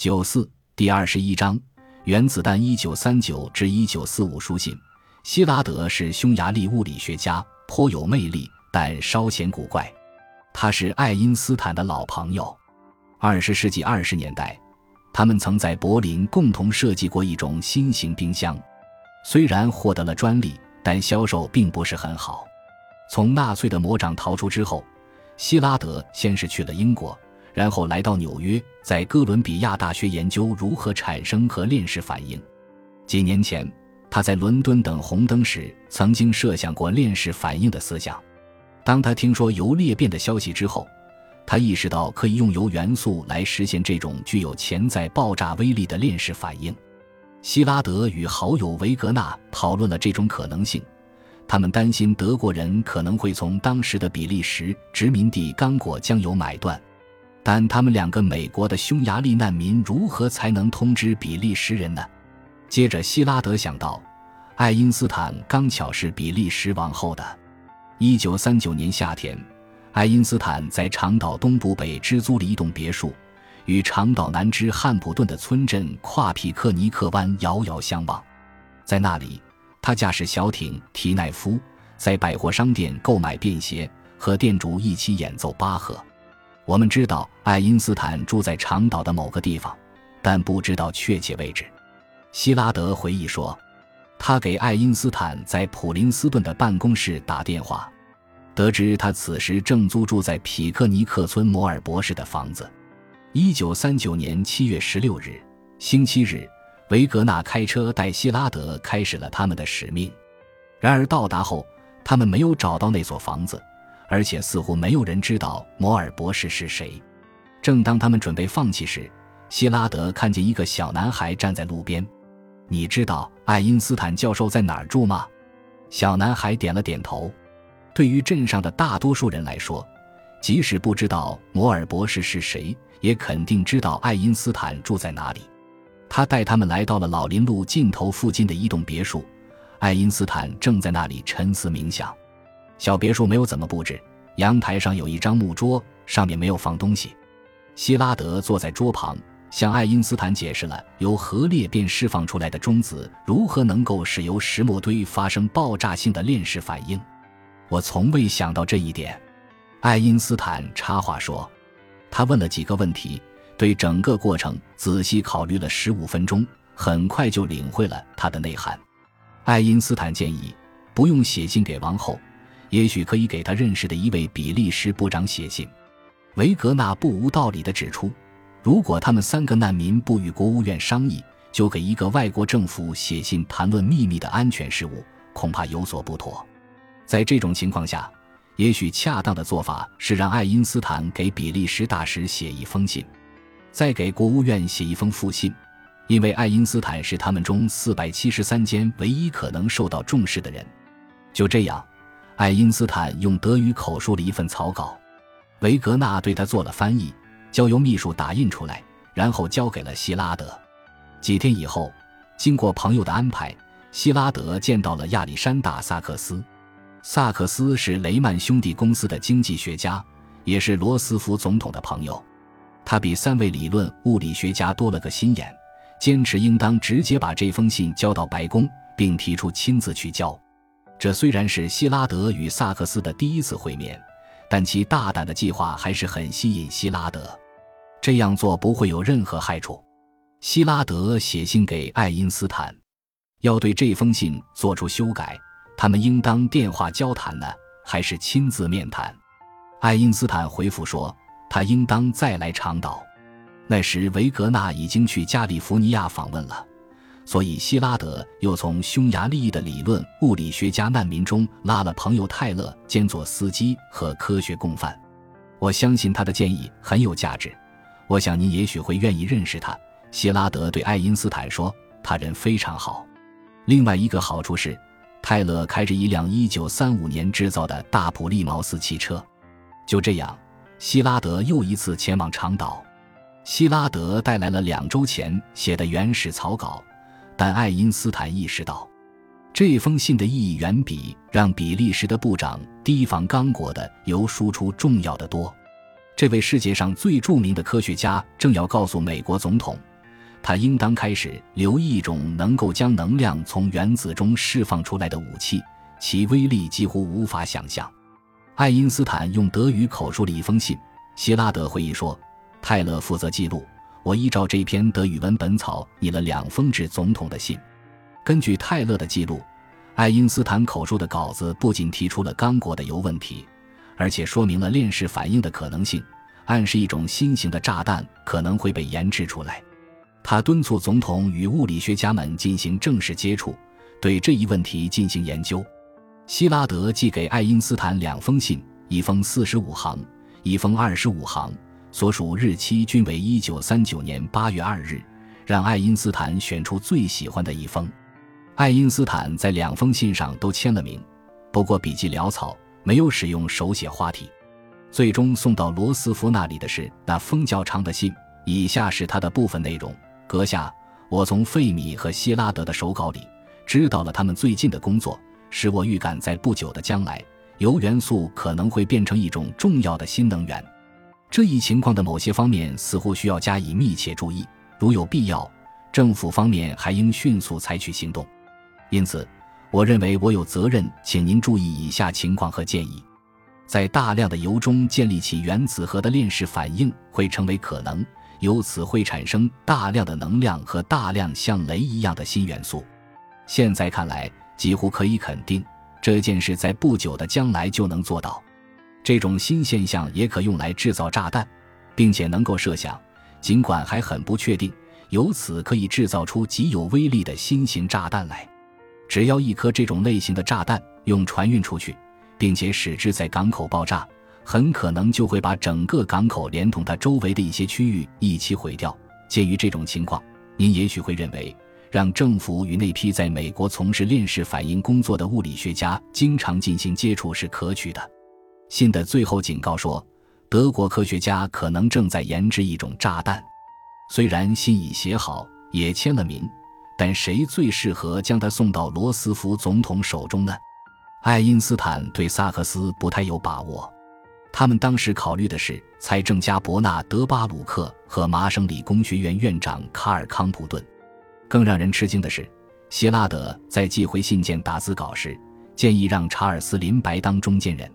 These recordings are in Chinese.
九四第二十一章原子弹一九三九至一九四五书信。希拉德是匈牙利物理学家，颇有魅力，但稍显古怪。他是爱因斯坦的老朋友。二十世纪二十年代，他们曾在柏林共同设计过一种新型冰箱。虽然获得了专利，但销售并不是很好。从纳粹的魔掌逃出之后，希拉德先是去了英国。然后来到纽约，在哥伦比亚大学研究如何产生和链式反应。几年前，他在伦敦等红灯时曾经设想过链式反应的思想。当他听说铀裂变的消息之后，他意识到可以用铀元素来实现这种具有潜在爆炸威力的链式反应。希拉德与好友维格纳讨论了这种可能性。他们担心德国人可能会从当时的比利时殖民地刚果将油买断。但他们两个美国的匈牙利难民如何才能通知比利时人呢？接着，希拉德想到，爱因斯坦刚巧是比利时王后的。一九三九年夏天，爱因斯坦在长岛东部北支租了一栋别墅，与长岛南支汉普顿的村镇跨皮克尼克湾遥遥相望。在那里，他驾驶小艇提奈夫，在百货商店购买便携，和店主一起演奏巴赫。我们知道爱因斯坦住在长岛的某个地方，但不知道确切位置。希拉德回忆说，他给爱因斯坦在普林斯顿的办公室打电话，得知他此时正租住在匹克尼克村摩尔博士的房子。一九三九年七月十六日，星期日，维格纳开车带希拉德开始了他们的使命。然而到达后，他们没有找到那所房子。而且似乎没有人知道摩尔博士是谁。正当他们准备放弃时，希拉德看见一个小男孩站在路边。你知道爱因斯坦教授在哪儿住吗？小男孩点了点头。对于镇上的大多数人来说，即使不知道摩尔博士是谁，也肯定知道爱因斯坦住在哪里。他带他们来到了老林路尽头附近的一栋别墅，爱因斯坦正在那里沉思冥想。小别墅没有怎么布置，阳台上有一张木桌，上面没有放东西。希拉德坐在桌旁，向爱因斯坦解释了由核裂变释放出来的中子如何能够使由石墨堆发生爆炸性的链式反应。我从未想到这一点，爱因斯坦插话说。他问了几个问题，对整个过程仔细考虑了十五分钟，很快就领会了它的内涵。爱因斯坦建议不用写信给王后。也许可以给他认识的一位比利时部长写信。维格纳不无道理地指出，如果他们三个难民不与国务院商议，就给一个外国政府写信谈论秘密的安全事务，恐怕有所不妥。在这种情况下，也许恰当的做法是让爱因斯坦给比利时大使写一封信，再给国务院写一封复信，因为爱因斯坦是他们中四百七十三间唯一可能受到重视的人。就这样。爱因斯坦用德语口述了一份草稿，维格纳对他做了翻译，交由秘书打印出来，然后交给了希拉德。几天以后，经过朋友的安排，希拉德见到了亚历山大·萨克斯。萨克斯是雷曼兄弟公司的经济学家，也是罗斯福总统的朋友。他比三位理论物理学家多了个心眼，坚持应当直接把这封信交到白宫，并提出亲自去交。这虽然是希拉德与萨克斯的第一次会面，但其大胆的计划还是很吸引希拉德。这样做不会有任何害处。希拉德写信给爱因斯坦，要对这封信做出修改。他们应当电话交谈呢，还是亲自面谈？爱因斯坦回复说，他应当再来长岛。那时维格纳已经去加利福尼亚访问了。所以，希拉德又从匈牙利的理论物理学家难民中拉了朋友泰勒兼做司机和科学共犯。我相信他的建议很有价值。我想您也许会愿意认识他。希拉德对爱因斯坦说：“他人非常好。”另外一个好处是，泰勒开着一辆1935年制造的大普利茅斯汽车。就这样，希拉德又一次前往长岛。希拉德带来了两周前写的原始草稿。但爱因斯坦意识到，这封信的意义远比让比利时的部长提防刚果的油输出重要的多。这位世界上最著名的科学家正要告诉美国总统，他应当开始留意一种能够将能量从原子中释放出来的武器，其威力几乎无法想象。爱因斯坦用德语口述了一封信。希拉德回忆说：“泰勒负责记录，我依照这篇德语文本草拟了两封致总统的信。根据泰勒的记录，爱因斯坦口述的稿子不仅提出了刚果的铀问题，而且说明了链式反应的可能性，暗示一种新型的炸弹可能会被研制出来。”他敦促总统与物理学家们进行正式接触，对这一问题进行研究。希拉德寄给爱因斯坦两封信，一封四十五行，一封二十五行，所属日期均为一九三九年八月二日，让爱因斯坦选出最喜欢的一封。爱因斯坦在两封信上都签了名，不过笔迹潦草，没有使用手写花体。最终送到罗斯福那里的是那封较长的信，以下是他的部分内容。阁下，我从费米和希拉德的手稿里知道了他们最近的工作，使我预感在不久的将来，铀元素可能会变成一种重要的新能源。这一情况的某些方面似乎需要加以密切注意，如有必要，政府方面还应迅速采取行动。因此，我认为我有责任请您注意以下情况和建议：在大量的铀中建立起原子核的链式反应会成为可能。由此会产生大量的能量和大量像雷一样的新元素。现在看来，几乎可以肯定，这件事在不久的将来就能做到。这种新现象也可用来制造炸弹，并且能够设想，尽管还很不确定，由此可以制造出极有威力的新型炸弹来。只要一颗这种类型的炸弹用船运出去，并且使之在港口爆炸。很可能就会把整个港口连同它周围的一些区域一起毁掉。鉴于这种情况，您也许会认为，让政府与那批在美国从事链式反应工作的物理学家经常进行接触是可取的。信的最后警告说，德国科学家可能正在研制一种炸弹。虽然信已写好，也签了名，但谁最适合将它送到罗斯福总统手中呢？爱因斯坦对萨克斯不太有把握。他们当时考虑的是财政家伯纳德·巴鲁克和麻省理工学院院长卡尔·康普顿。更让人吃惊的是，希拉德在寄回信件打字稿时，建议让查尔斯·林白当中间人。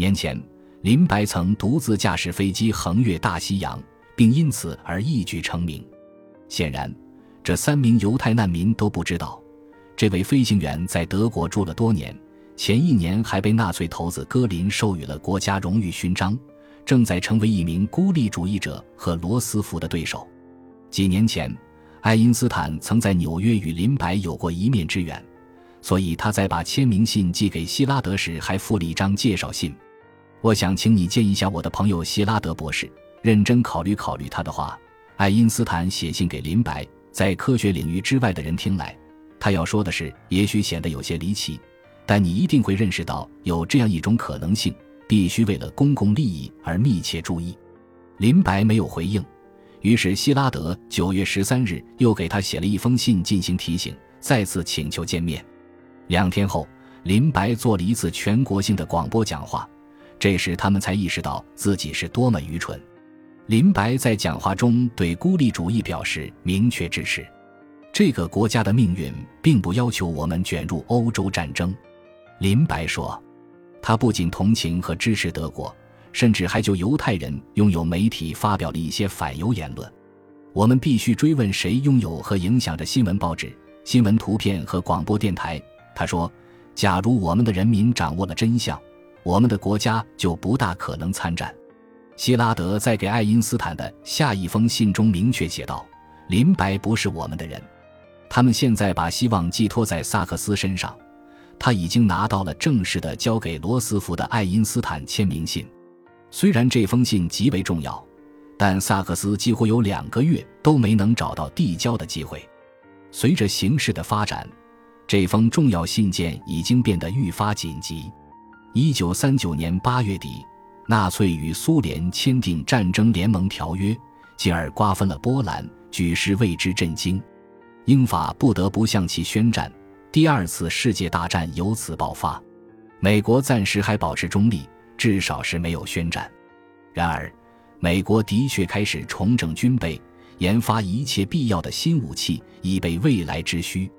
年前，林白曾独自驾驶飞机横越大西洋，并因此而一举成名。显然，这三名犹太难民都不知道，这位飞行员在德国住了多年。前一年还被纳粹头子戈林授予了国家荣誉勋章，正在成为一名孤立主义者和罗斯福的对手。几年前，爱因斯坦曾在纽约与林白有过一面之缘，所以他在把签名信寄给希拉德时还附了一张介绍信。我想请你见一下我的朋友希拉德博士，认真考虑考虑他的话。爱因斯坦写信给林白，在科学领域之外的人听来，他要说的是也许显得有些离奇。但你一定会认识到有这样一种可能性，必须为了公共利益而密切注意。林白没有回应，于是希拉德九月十三日又给他写了一封信进行提醒，再次请求见面。两天后，林白做了一次全国性的广播讲话，这时他们才意识到自己是多么愚蠢。林白在讲话中对孤立主义表示明确支持，这个国家的命运并不要求我们卷入欧洲战争。林白说：“他不仅同情和支持德国，甚至还就犹太人拥有媒体发表了一些反犹言论。我们必须追问谁拥有和影响着新闻报纸、新闻图片和广播电台。”他说：“假如我们的人民掌握了真相，我们的国家就不大可能参战。”希拉德在给爱因斯坦的下一封信中明确写道：“林白不是我们的人，他们现在把希望寄托在萨克斯身上。”他已经拿到了正式的交给罗斯福的爱因斯坦签名信，虽然这封信极为重要，但萨克斯几乎有两个月都没能找到递交的机会。随着形势的发展，这封重要信件已经变得愈发紧急。一九三九年八月底，纳粹与苏联签订战争联盟条约，进而瓜分了波兰，举世为之震惊。英法不得不向其宣战。第二次世界大战由此爆发，美国暂时还保持中立，至少是没有宣战。然而，美国的确开始重整军备，研发一切必要的新武器，以备未来之需。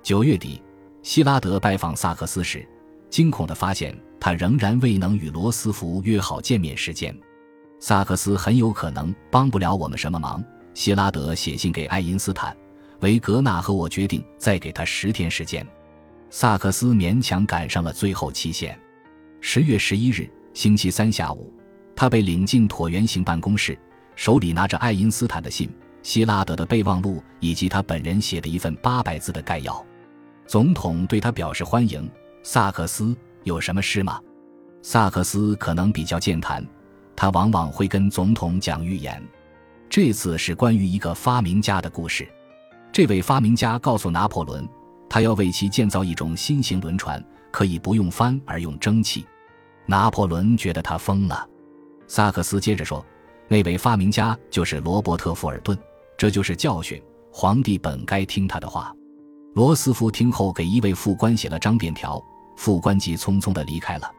九月底，希拉德拜访萨克斯时，惊恐地发现他仍然未能与罗斯福约好见面时间。萨克斯很有可能帮不了我们什么忙。希拉德写信给爱因斯坦、维格纳和我，决定再给他十天时间。萨克斯勉强赶上了最后期限。十月十一日，星期三下午，他被领进椭圆形办公室，手里拿着爱因斯坦的信、希拉德的备忘录以及他本人写的一份八百字的概要。总统对他表示欢迎。萨克斯有什么事吗？萨克斯可能比较健谈，他往往会跟总统讲预言。这次是关于一个发明家的故事。这位发明家告诉拿破仑，他要为其建造一种新型轮船，可以不用帆而用蒸汽。拿破仑觉得他疯了。萨克斯接着说：“那位发明家就是罗伯特·富尔顿，这就是教训。皇帝本该听他的话。”罗斯福听后给一位副官写了张便条，副官急匆匆地离开了。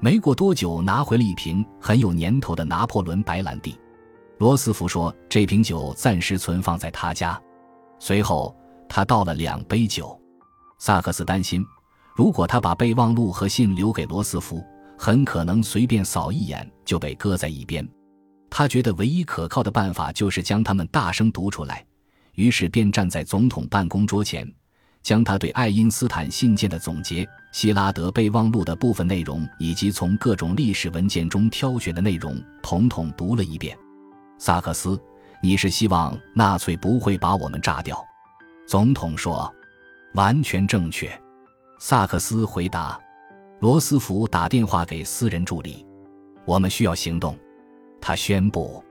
没过多久，拿回了一瓶很有年头的拿破仑白兰地。罗斯福说：“这瓶酒暂时存放在他家。”随后，他倒了两杯酒。萨克斯担心，如果他把备忘录和信留给罗斯福，很可能随便扫一眼就被搁在一边。他觉得唯一可靠的办法就是将它们大声读出来，于是便站在总统办公桌前，将他对爱因斯坦信件的总结、希拉德备忘录的部分内容以及从各种历史文件中挑选的内容统统读了一遍。萨克斯，你是希望纳粹不会把我们炸掉？总统说：“完全正确。”萨克斯回答。罗斯福打电话给私人助理：“我们需要行动。”他宣布。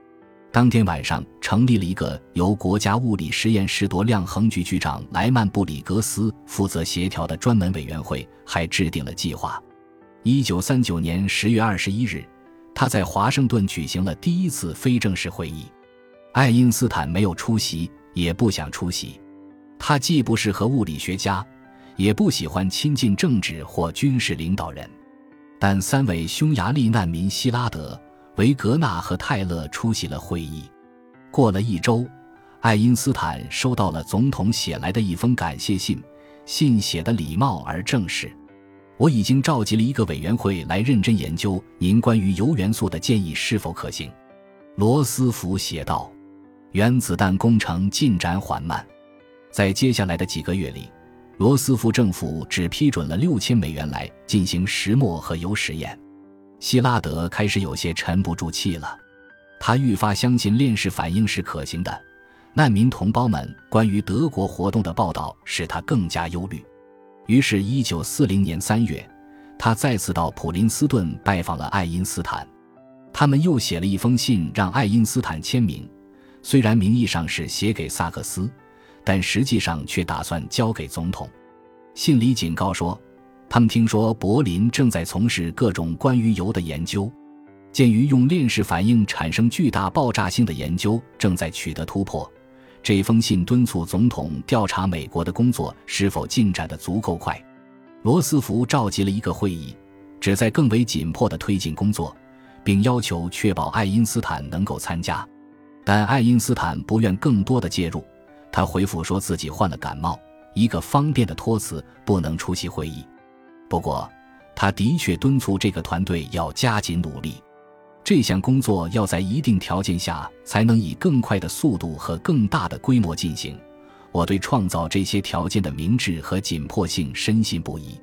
当天晚上，成立了一个由国家物理实验室多量衡局局长莱曼布里格斯负责协调的专门委员会，还制定了计划。一九三九年十月二十一日。他在华盛顿举行了第一次非正式会议，爱因斯坦没有出席，也不想出席。他既不适合物理学家，也不喜欢亲近政治或军事领导人。但三位匈牙利难民希拉德、维格纳和泰勒出席了会议。过了一周，爱因斯坦收到了总统写来的一封感谢信，信写的礼貌而正式。我已经召集了一个委员会来认真研究您关于铀元素的建议是否可行，罗斯福写道。原子弹工程进展缓慢，在接下来的几个月里，罗斯福政府只批准了六千美元来进行石墨和铀实验。希拉德开始有些沉不住气了，他愈发相信链式反应是可行的。难民同胞们关于德国活动的报道使他更加忧虑。于是，一九四零年三月，他再次到普林斯顿拜访了爱因斯坦。他们又写了一封信，让爱因斯坦签名。虽然名义上是写给萨克斯，但实际上却打算交给总统。信里警告说，他们听说柏林正在从事各种关于铀的研究。鉴于用链式反应产生巨大爆炸性的研究正在取得突破。这封信敦促总统调查美国的工作是否进展得足够快。罗斯福召集了一个会议，旨在更为紧迫地推进工作，并要求确保爱因斯坦能够参加。但爱因斯坦不愿更多的介入，他回复说自己患了感冒，一个方便的托词，不能出席会议。不过，他的确敦促这个团队要加紧努力。这项工作要在一定条件下才能以更快的速度和更大的规模进行。我对创造这些条件的明智和紧迫性深信不疑。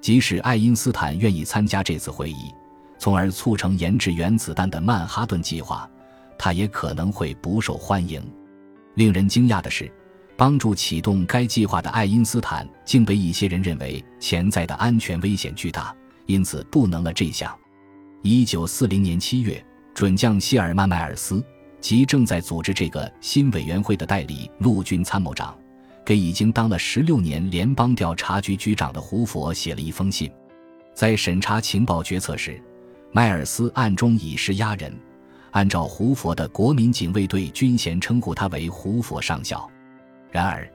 即使爱因斯坦愿意参加这次会议，从而促成研制原子弹的曼哈顿计划，他也可能会不受欢迎。令人惊讶的是，帮助启动该计划的爱因斯坦竟被一些人认为潜在的安全危险巨大，因此不能了这项。一九四零年七月，准将谢尔曼·迈尔斯及正在组织这个新委员会的代理陆军参谋长，给已经当了十六年联邦调查局局长的胡佛写了一封信。在审查情报决策时，迈尔斯暗中以势压人，按照胡佛的国民警卫队军衔称呼他为胡佛上校。然而，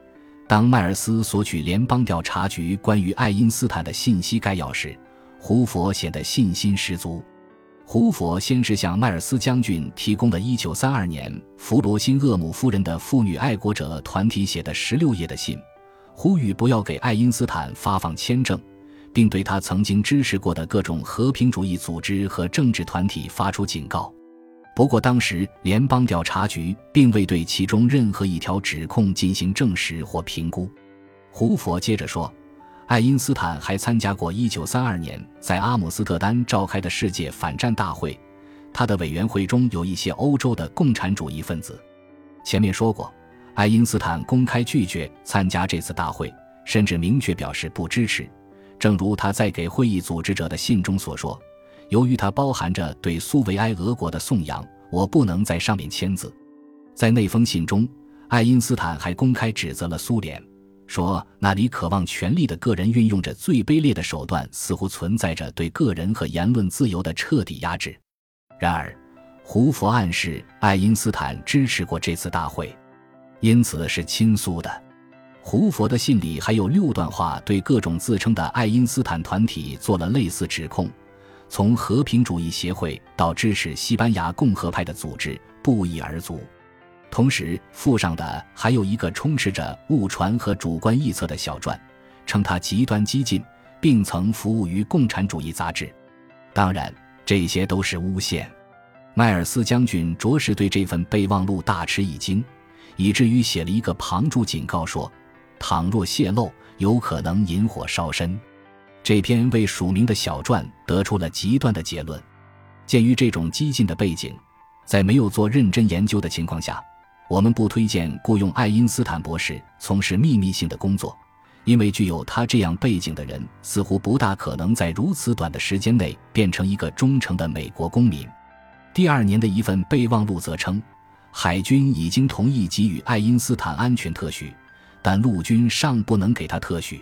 当迈尔斯索取联邦调查局关于爱因斯坦的信息概要时，胡佛显得信心十足。胡佛先是向迈尔斯将军提供了1932年弗罗辛厄姆夫人的妇女爱国者团体写的16页的信，呼吁不要给爱因斯坦发放签证，并对他曾经支持过的各种和平主义组织和政治团体发出警告。不过，当时联邦调查局并未对其中任何一条指控进行证实或评估。胡佛接着说。爱因斯坦还参加过1932年在阿姆斯特丹召开的世界反战大会，他的委员会中有一些欧洲的共产主义分子。前面说过，爱因斯坦公开拒绝参加这次大会，甚至明确表示不支持。正如他在给会议组织者的信中所说：“由于它包含着对苏维埃俄国的颂扬，我不能在上面签字。”在那封信中，爱因斯坦还公开指责了苏联。说那里渴望权力的个人运用着最卑劣的手段，似乎存在着对个人和言论自由的彻底压制。然而，胡佛暗示爱因斯坦支持过这次大会，因此是亲苏的。胡佛的信里还有六段话，对各种自称的爱因斯坦团体做了类似指控，从和平主义协会到支持西班牙共和派的组织，不一而足。同时附上的还有一个充斥着误传和主观臆测的小传，称他极端激进，并曾服务于共产主义杂志。当然，这些都是诬陷。迈尔斯将军着实对这份备忘录大吃一惊，以至于写了一个旁注警告说：“倘若泄露，有可能引火烧身。”这篇未署名的小传得出了极端的结论。鉴于这种激进的背景，在没有做认真研究的情况下。我们不推荐雇佣爱因斯坦博士从事秘密性的工作，因为具有他这样背景的人似乎不大可能在如此短的时间内变成一个忠诚的美国公民。第二年的一份备忘录则称，海军已经同意给予爱因斯坦安全特许，但陆军尚不能给他特许。